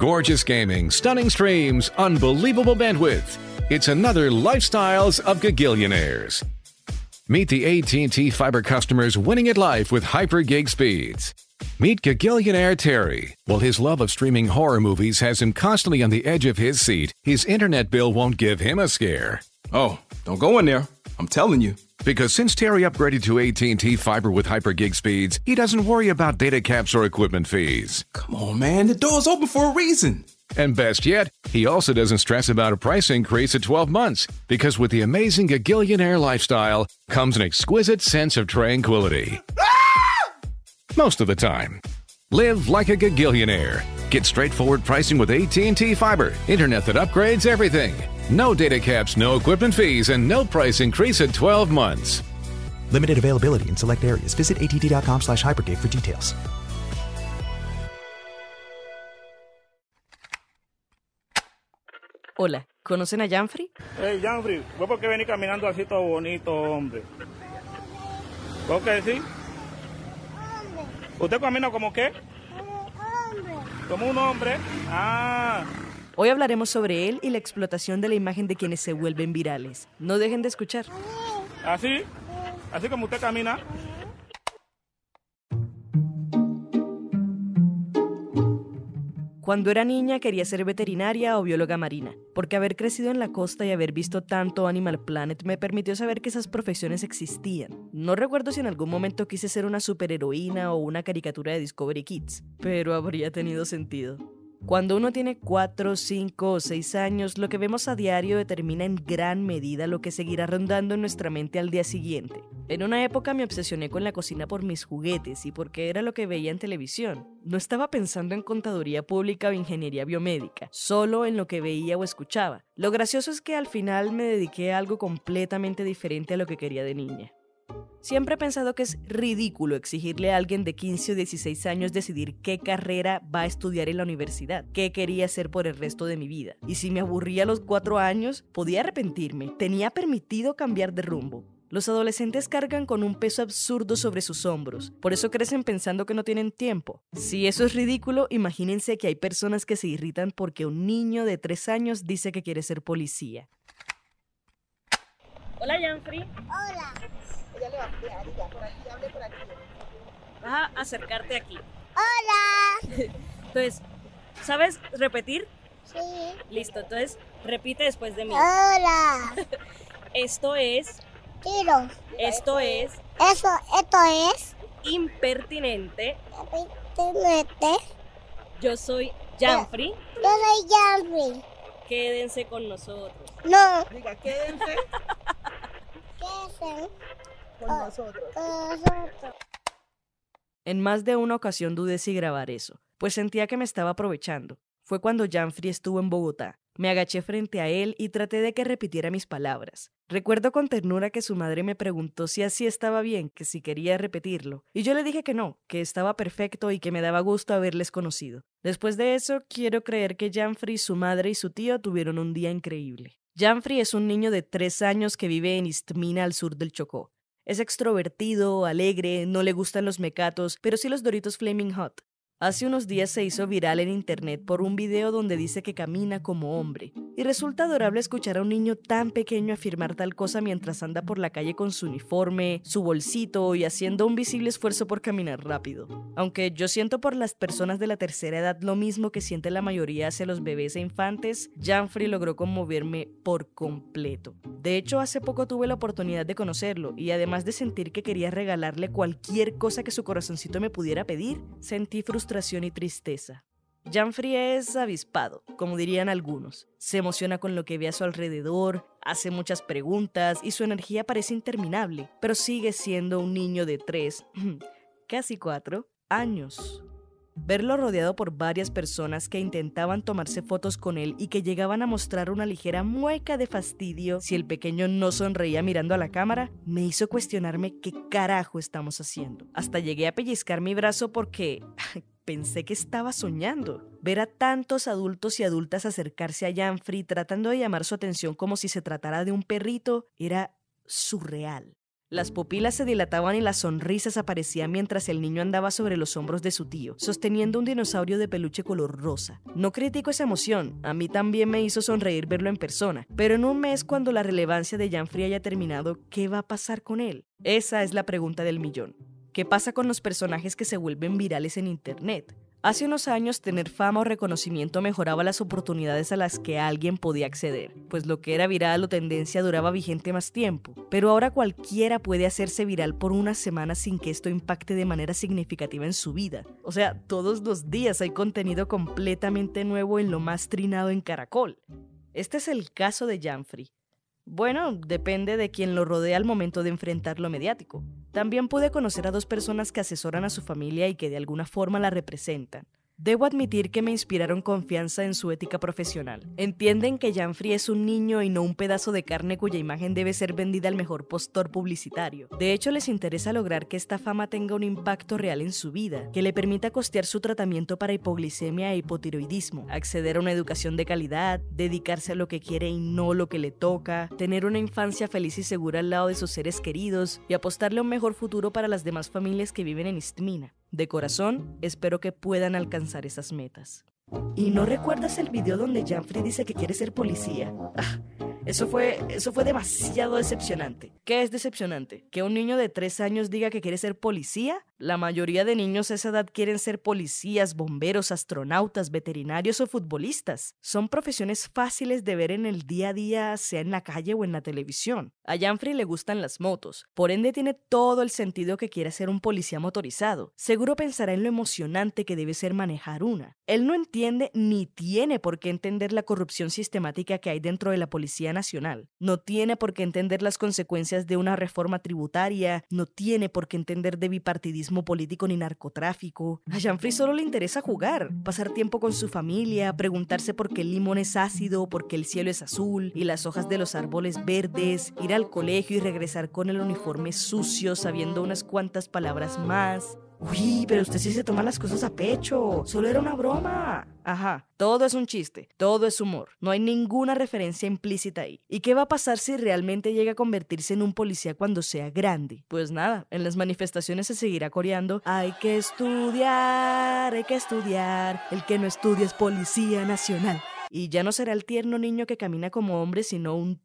Gorgeous gaming, stunning streams, unbelievable bandwidth. It's another Lifestyles of Gagillionaires. Meet the AT&T fiber customers winning at life with hyper gig speeds. Meet Gagillionaire Terry. While his love of streaming horror movies has him constantly on the edge of his seat, his internet bill won't give him a scare. Oh, don't go in there. I'm telling you. Because since Terry upgraded to AT&T fiber with hyper gig speeds, he doesn't worry about data caps or equipment fees. Come on, man. The door's open for a reason. And best yet, he also doesn't stress about a price increase at 12 months because with the amazing Gagillionaire lifestyle comes an exquisite sense of tranquility. Ah! Most of the time. Live like a Gagillionaire. Get straightforward pricing with AT&T Fiber, internet that upgrades everything. No data caps, no equipment fees, and no price increase at 12 months. Limited availability in select areas. Visit att.com slash hypergig for details. Hola, ¿conocen a Janfrey? Hey, Janfrey, ¿vos por qué venís caminando así todo bonito, hombre? ¿Vos qué decís? ¿Usted camina como qué? Hombre. Como un hombre. Ah. Hoy hablaremos sobre él y la explotación de la imagen de quienes se vuelven virales. No dejen de escuchar. ¿Así? ¿Así como usted camina? Cuando era niña quería ser veterinaria o bióloga marina, porque haber crecido en la costa y haber visto tanto Animal Planet me permitió saber que esas profesiones existían. No recuerdo si en algún momento quise ser una superheroína o una caricatura de Discovery Kids, pero habría tenido sentido. Cuando uno tiene 4, 5 o 6 años, lo que vemos a diario determina en gran medida lo que seguirá rondando en nuestra mente al día siguiente. En una época me obsesioné con la cocina por mis juguetes y porque era lo que veía en televisión. No estaba pensando en contaduría pública o ingeniería biomédica, solo en lo que veía o escuchaba. Lo gracioso es que al final me dediqué a algo completamente diferente a lo que quería de niña. Siempre he pensado que es ridículo exigirle a alguien de 15 o 16 años decidir qué carrera va a estudiar en la universidad, qué quería hacer por el resto de mi vida. Y si me aburría a los 4 años, podía arrepentirme, tenía permitido cambiar de rumbo. Los adolescentes cargan con un peso absurdo sobre sus hombros, por eso crecen pensando que no tienen tiempo. Si eso es ridículo, imagínense que hay personas que se irritan porque un niño de 3 años dice que quiere ser policía. Hola, Janfrey. Hola. Va a ya por aquí, hable por aquí. Vas a acercarte aquí. Hola. Entonces, ¿sabes repetir? Sí. Listo, entonces repite después de mí. Hola. Esto es. Tiro. Esto es. Eso, esto es. Impertinente. Impertinente. Yo soy Janfrey. Yo soy Janfrey. Quédense con nosotros. No. Diga, quédense. Quédense. Con nosotros. En más de una ocasión dudé si grabar eso, pues sentía que me estaba aprovechando. Fue cuando Janfrey estuvo en Bogotá. Me agaché frente a él y traté de que repitiera mis palabras. Recuerdo con ternura que su madre me preguntó si así estaba bien, que si quería repetirlo, y yo le dije que no, que estaba perfecto y que me daba gusto haberles conocido. Después de eso, quiero creer que Janfrey, su madre y su tío tuvieron un día increíble. Janfrey es un niño de tres años que vive en Istmina, al sur del Chocó. Es extrovertido, alegre, no le gustan los mecatos, pero sí los Doritos Flaming Hot. Hace unos días se hizo viral en internet por un video donde dice que camina como hombre, Y resulta adorable escuchar a un niño tan pequeño afirmar tal cosa mientras anda por la calle con su uniforme, su bolsito y haciendo un visible esfuerzo por caminar rápido. Aunque yo siento por las personas de la tercera edad lo mismo que siente la mayoría hacia los bebés e infantes, Janfrey logró conmoverme por completo. De hecho, hace poco tuve la oportunidad de conocerlo y además de sentir que quería regalarle cualquier cosa que su corazoncito me pudiera pedir, sentí frustración y tristeza. Janfrey es avispado, como dirían algunos. Se emociona con lo que ve a su alrededor, hace muchas preguntas y su energía parece interminable, pero sigue siendo un niño de tres, casi cuatro, años. Verlo rodeado por varias personas que intentaban tomarse fotos con él y que llegaban a mostrar una ligera mueca de fastidio si el pequeño no sonreía mirando a la cámara, me hizo cuestionarme qué carajo estamos haciendo. Hasta llegué a pellizcar mi brazo porque pensé que estaba soñando. Ver a tantos adultos y adultas acercarse a Janfrey tratando de llamar su atención como si se tratara de un perrito era surreal. Las pupilas se dilataban y las sonrisas aparecían mientras el niño andaba sobre los hombros de su tío, sosteniendo un dinosaurio de peluche color rosa. No critico esa emoción, a mí también me hizo sonreír verlo en persona, pero en un mes cuando la relevancia de Janfrey haya terminado, ¿qué va a pasar con él? Esa es la pregunta del millón. ¿Qué pasa con los personajes que se vuelven virales en Internet? Hace unos años tener fama o reconocimiento mejoraba las oportunidades a las que alguien podía acceder, pues lo que era viral o tendencia duraba vigente más tiempo. Pero ahora cualquiera puede hacerse viral por una semana sin que esto impacte de manera significativa en su vida. O sea, todos los días hay contenido completamente nuevo en lo más trinado en Caracol. Este es el caso de Janfrey. Bueno, depende de quien lo rodea al momento de enfrentar lo mediático. También pude conocer a dos personas que asesoran a su familia y que de alguna forma la representan. Debo admitir que me inspiraron confianza en su ética profesional. Entienden que Janfrey es un niño y no un pedazo de carne cuya imagen debe ser vendida al mejor postor publicitario. De hecho, les interesa lograr que esta fama tenga un impacto real en su vida, que le permita costear su tratamiento para hipoglicemia e hipotiroidismo, acceder a una educación de calidad, dedicarse a lo que quiere y no lo que le toca, tener una infancia feliz y segura al lado de sus seres queridos y apostarle a un mejor futuro para las demás familias que viven en Istmina. De corazón, espero que puedan alcanzar esas metas. ¿Y no recuerdas el video donde Janfrey dice que quiere ser policía? Ah, eso fue, eso fue demasiado decepcionante. ¿Qué es decepcionante? ¿Que un niño de tres años diga que quiere ser policía? La mayoría de niños a esa edad quieren ser policías, bomberos, astronautas, veterinarios o futbolistas. Son profesiones fáciles de ver en el día a día, sea en la calle o en la televisión. A Janfrey le gustan las motos, por ende tiene todo el sentido que quiera ser un policía motorizado. Seguro pensará en lo emocionante que debe ser manejar una. Él no entiende ni tiene por qué entender la corrupción sistemática que hay dentro de la Policía Nacional. No tiene por qué entender las consecuencias de una reforma tributaria, no tiene por qué entender de bipartidismo político ni narcotráfico. A Janfrey solo le interesa jugar, pasar tiempo con su familia, preguntarse por qué el limón es ácido, por qué el cielo es azul y las hojas de los árboles verdes, ir al colegio y regresar con el uniforme sucio sabiendo unas cuantas palabras más. Uy, pero usted sí se toma las cosas a pecho. Solo era una broma. Ajá, todo es un chiste, todo es humor. No hay ninguna referencia implícita ahí. ¿Y qué va a pasar si realmente llega a convertirse en un policía cuando sea grande? Pues nada, en las manifestaciones se seguirá coreando, hay que estudiar, hay que estudiar. El que no estudia es policía nacional. Y ya no será el tierno niño que camina como hombre, sino un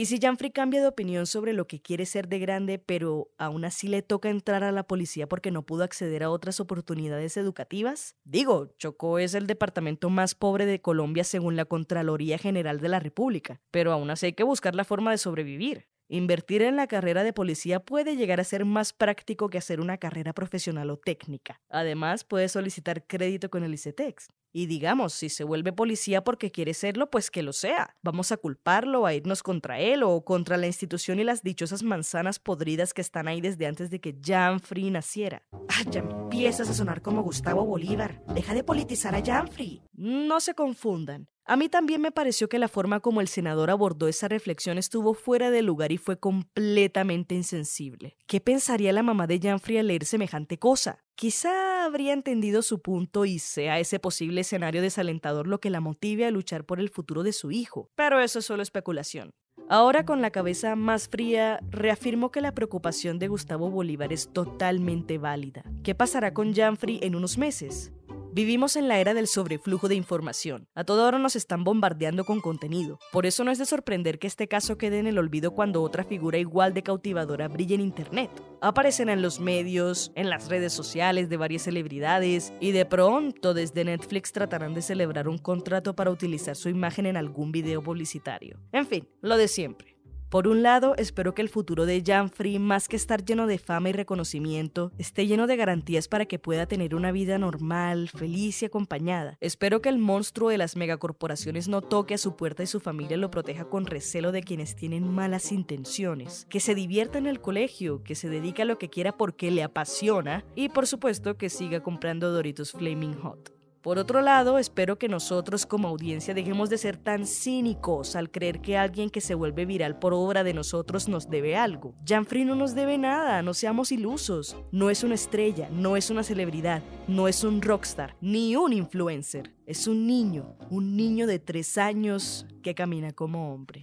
y si Janfrey cambia de opinión sobre lo que quiere ser de grande, pero aún así le toca entrar a la policía porque no pudo acceder a otras oportunidades educativas? Digo, Chocó es el departamento más pobre de Colombia según la Contraloría General de la República, pero aún así hay que buscar la forma de sobrevivir. Invertir en la carrera de policía puede llegar a ser más práctico que hacer una carrera profesional o técnica. Además, puede solicitar crédito con el ICETEX. Y digamos, si se vuelve policía porque quiere serlo, pues que lo sea. Vamos a culparlo, a irnos contra él o contra la institución y las dichosas manzanas podridas que están ahí desde antes de que Janfrey naciera. Ah, ya empiezas a sonar como Gustavo Bolívar. Deja de politizar a Janfrey. No se confundan. A mí también me pareció que la forma como el senador abordó esa reflexión estuvo fuera de lugar y fue completamente insensible. ¿Qué pensaría la mamá de Janfrey al leer semejante cosa? Quizá habría entendido su punto y sea ese posible escenario desalentador lo que la motive a luchar por el futuro de su hijo, pero eso es solo especulación. Ahora con la cabeza más fría, reafirmo que la preocupación de Gustavo Bolívar es totalmente válida. ¿Qué pasará con Janfrey en unos meses? Vivimos en la era del sobreflujo de información. A toda hora nos están bombardeando con contenido. Por eso no es de sorprender que este caso quede en el olvido cuando otra figura igual de cautivadora brille en Internet. Aparecen en los medios, en las redes sociales de varias celebridades y de pronto desde Netflix tratarán de celebrar un contrato para utilizar su imagen en algún video publicitario. En fin, lo de siempre. Por un lado, espero que el futuro de Janfrey, más que estar lleno de fama y reconocimiento, esté lleno de garantías para que pueda tener una vida normal, feliz y acompañada. Espero que el monstruo de las megacorporaciones no toque a su puerta y su familia lo proteja con recelo de quienes tienen malas intenciones. Que se divierta en el colegio, que se dedique a lo que quiera porque le apasiona y por supuesto que siga comprando Doritos Flaming Hot. Por otro lado, espero que nosotros como audiencia dejemos de ser tan cínicos al creer que alguien que se vuelve viral por obra de nosotros nos debe algo. Janfrey no nos debe nada, no seamos ilusos. No es una estrella, no es una celebridad, no es un rockstar, ni un influencer. Es un niño, un niño de tres años que camina como hombre.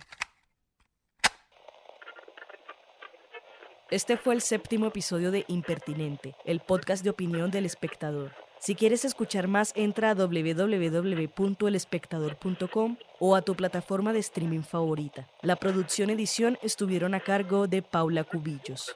Este fue el séptimo episodio de Impertinente, el podcast de opinión del espectador. Si quieres escuchar más, entra a www.elespectador.com o a tu plataforma de streaming favorita. La producción edición estuvieron a cargo de Paula Cubillos.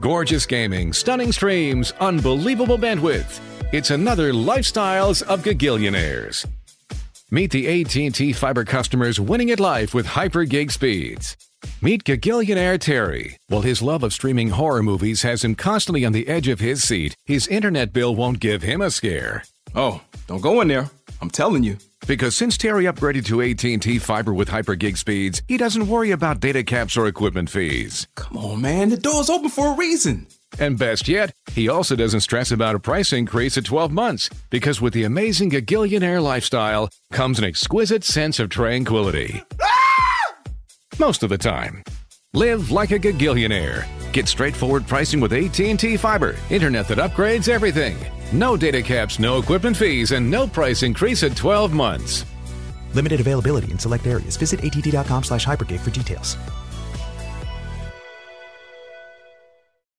Gorgeous gaming, stunning streams, unbelievable bandwidth. It's another Lifestyles of Gagillionaires. Meet the AT&T fiber customers winning at life with hyper gig speeds. Meet Gagillionaire Terry. While his love of streaming horror movies has him constantly on the edge of his seat, his internet bill won't give him a scare. Oh, don't go in there. I'm telling you. Because since Terry upgraded to AT&T fiber with hyper gig speeds, he doesn't worry about data caps or equipment fees. Come on, man. The door's open for a reason. And best yet, he also doesn't stress about a price increase at 12 months because with the amazing Gagillionaire lifestyle comes an exquisite sense of tranquility. Ah! Most of the time. Live like a Gagillionaire. Get straightforward pricing with AT&T Fiber, internet that upgrades everything. No data caps, no equipment fees, and no price increase at 12 months. Limited availability in select areas. Visit att.com slash hypergig for details.